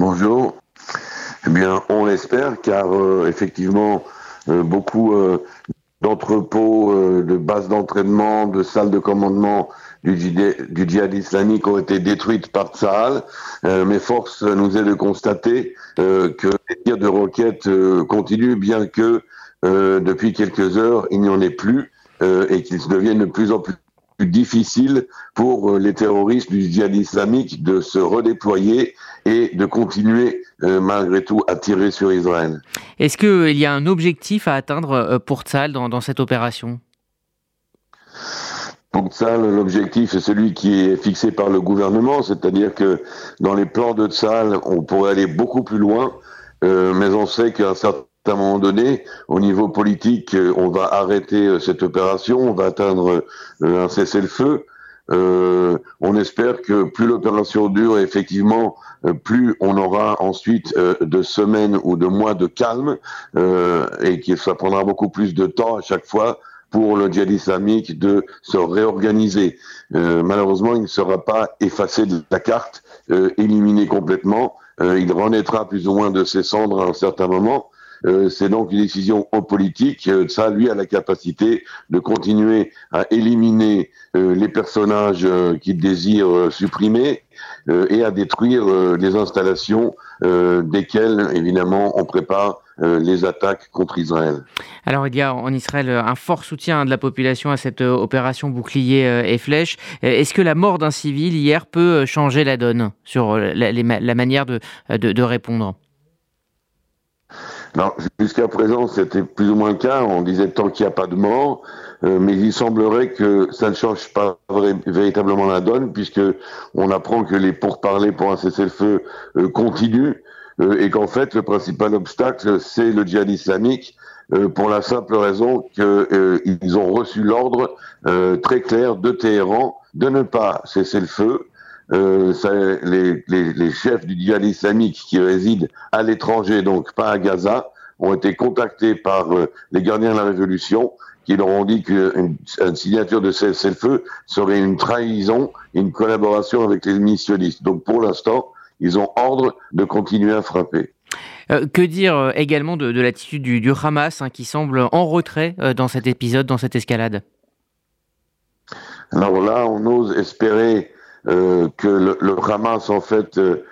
Bonjour. Eh bien, on l'espère, car euh, effectivement, euh, beaucoup euh, d'entrepôts, de bases d'entraînement, de salles de commandement du, djihad islamique ont été détruites par Tsahal. mais force nous est de constater que les tirs de roquettes continuent, bien que depuis quelques heures, il n'y en ait plus et qu'ils deviennent de plus en plus difficile pour euh, les terroristes du djihad islamique de se redéployer et de continuer euh, malgré tout à tirer sur Israël. Est-ce qu'il y a un objectif à atteindre euh, pour Tzal dans, cette opération? Pour Tzal, l'objectif est celui qui est fixé par le gouvernement, c'est-à-dire que dans les plans de Tzal, on pourrait aller beaucoup plus loin, mais on sait qu'un certain à un moment donné, au niveau politique, euh, on va arrêter euh, cette opération, on va atteindre euh, un cessez-le-feu. on espère que plus l'opération dure, effectivement, plus on aura ensuite de semaines ou de mois de calme et que ça prendra beaucoup plus de temps à chaque fois pour le djihad islamique de se réorganiser. malheureusement, il ne sera pas effacé de la carte, éliminé complètement. il renaîtra plus ou moins de ses cendres à un certain moment. Euh, c'est donc une décision politique. Euh, ça, lui, a la capacité de continuer à éliminer euh, les personnages qu'il désire supprimer et à détruire les installations desquelles, évidemment, on prépare les attaques contre Israël. Alors il y a en Israël un fort soutien de la population à cette opération bouclier et flèche. Est-ce que la mort d'un civil hier peut changer la donne sur la, manière de répondre? Jusqu'à présent, c'était plus ou moins le cas. On disait tant qu'il n'y a pas de mort, euh, mais il semblerait que ça ne change pas véritablement la donne, puisque on apprend que les pourparlers pour un cessez-le-feu euh, continuent euh, et qu'en fait, le principal obstacle, c'est le djihad islamique. pour la simple raison qu'ils ont reçu l'ordre très clair de Téhéran de ne pas cesser le feu, euh, ça, les, les, les, chefs du djihad islamique qui résident à l'étranger, donc pas à Gaza, ont été contactés par euh, les gardiens de la révolution qui leur ont dit qu'une une signature de cessez-le-feu serait une trahison, une collaboration avec les missionnistes. Donc pour l'instant, ils ont ordre de continuer à frapper. Euh, que dire également de, de l'attitude du, du, Hamas hein, qui semble en retrait dans cet épisode, dans cette escalade? Alors là, on ose espérer euh, que le, le, Hamas en fait euh,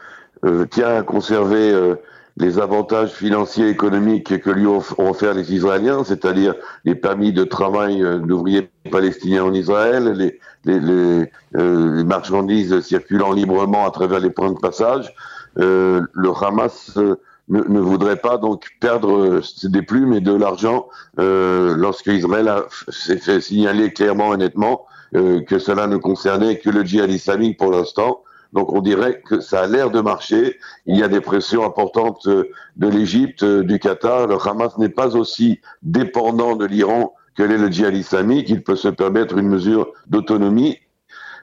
euh, tient à conserver les avantages financiers et économiques que lui ont offert les Israéliens, c'est-à-dire les permis de travail d'ouvriers palestiniens en Israël, les, les, les, les, marchandises circulant librement à travers les points de passage. Euh, le Hamas ne, ne, voudrait pas donc perdre des plumes et de l'argent euh, lorsque Israël s'est fait signaler clairement et nettement euh, que cela ne concernait que le djihad islamique pour l'instant. Donc on dirait que ça a l'air de marcher. Il y a des pressions importantes euh, de l'Égypte, euh, du Qatar. Le Hamas n'est pas aussi dépendant de l'Iran que l'est le djihad islamique. Il peut se permettre une mesure d'autonomie.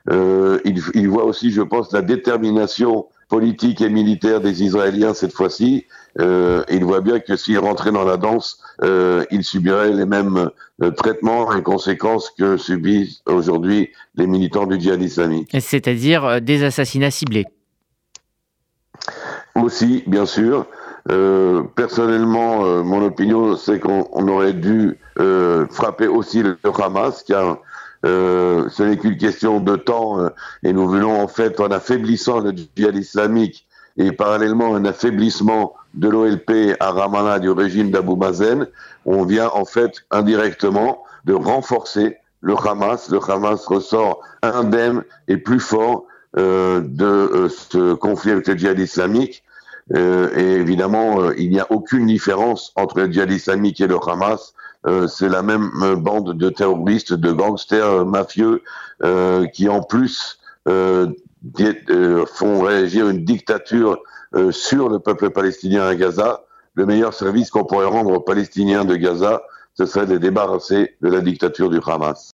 Euh, il, il, voit aussi, je pense, la détermination politique et militaire des Israéliens cette fois-ci. Euh, il voit bien que s'il rentrait dans la danse, euh, il subirait les mêmes euh, traitements et conséquences que subissent aujourd'hui les militants du djihad islamique. C'est-à-dire euh, des assassinats ciblés Aussi, bien sûr. Personnellement, mon opinion, c'est qu'on aurait dû frapper aussi le, Hamas, car euh, ce n'est qu'une question de temps euh, et nous voulons en fait en affaiblissant le djihad islamique et parallèlement un affaiblissement de l'OLP à Ramallah du régime d'Abu Mazen, on vient en fait indirectement de renforcer le Hamas. Le Hamas ressort indemne et plus fort euh, de euh, ce conflit avec le djihad islamique. Euh, et évidemment, il n'y a aucune différence entre le djihad islamique et le Hamas. Euh, c'est la même euh, bande de terroristes, de gangsters euh, mafieux qui en plus font réagir une dictature sur le peuple palestinien à Gaza. Le meilleur service qu'on pourrait rendre aux Palestiniens de Gaza, ce serait de les débarrasser de la dictature du Hamas.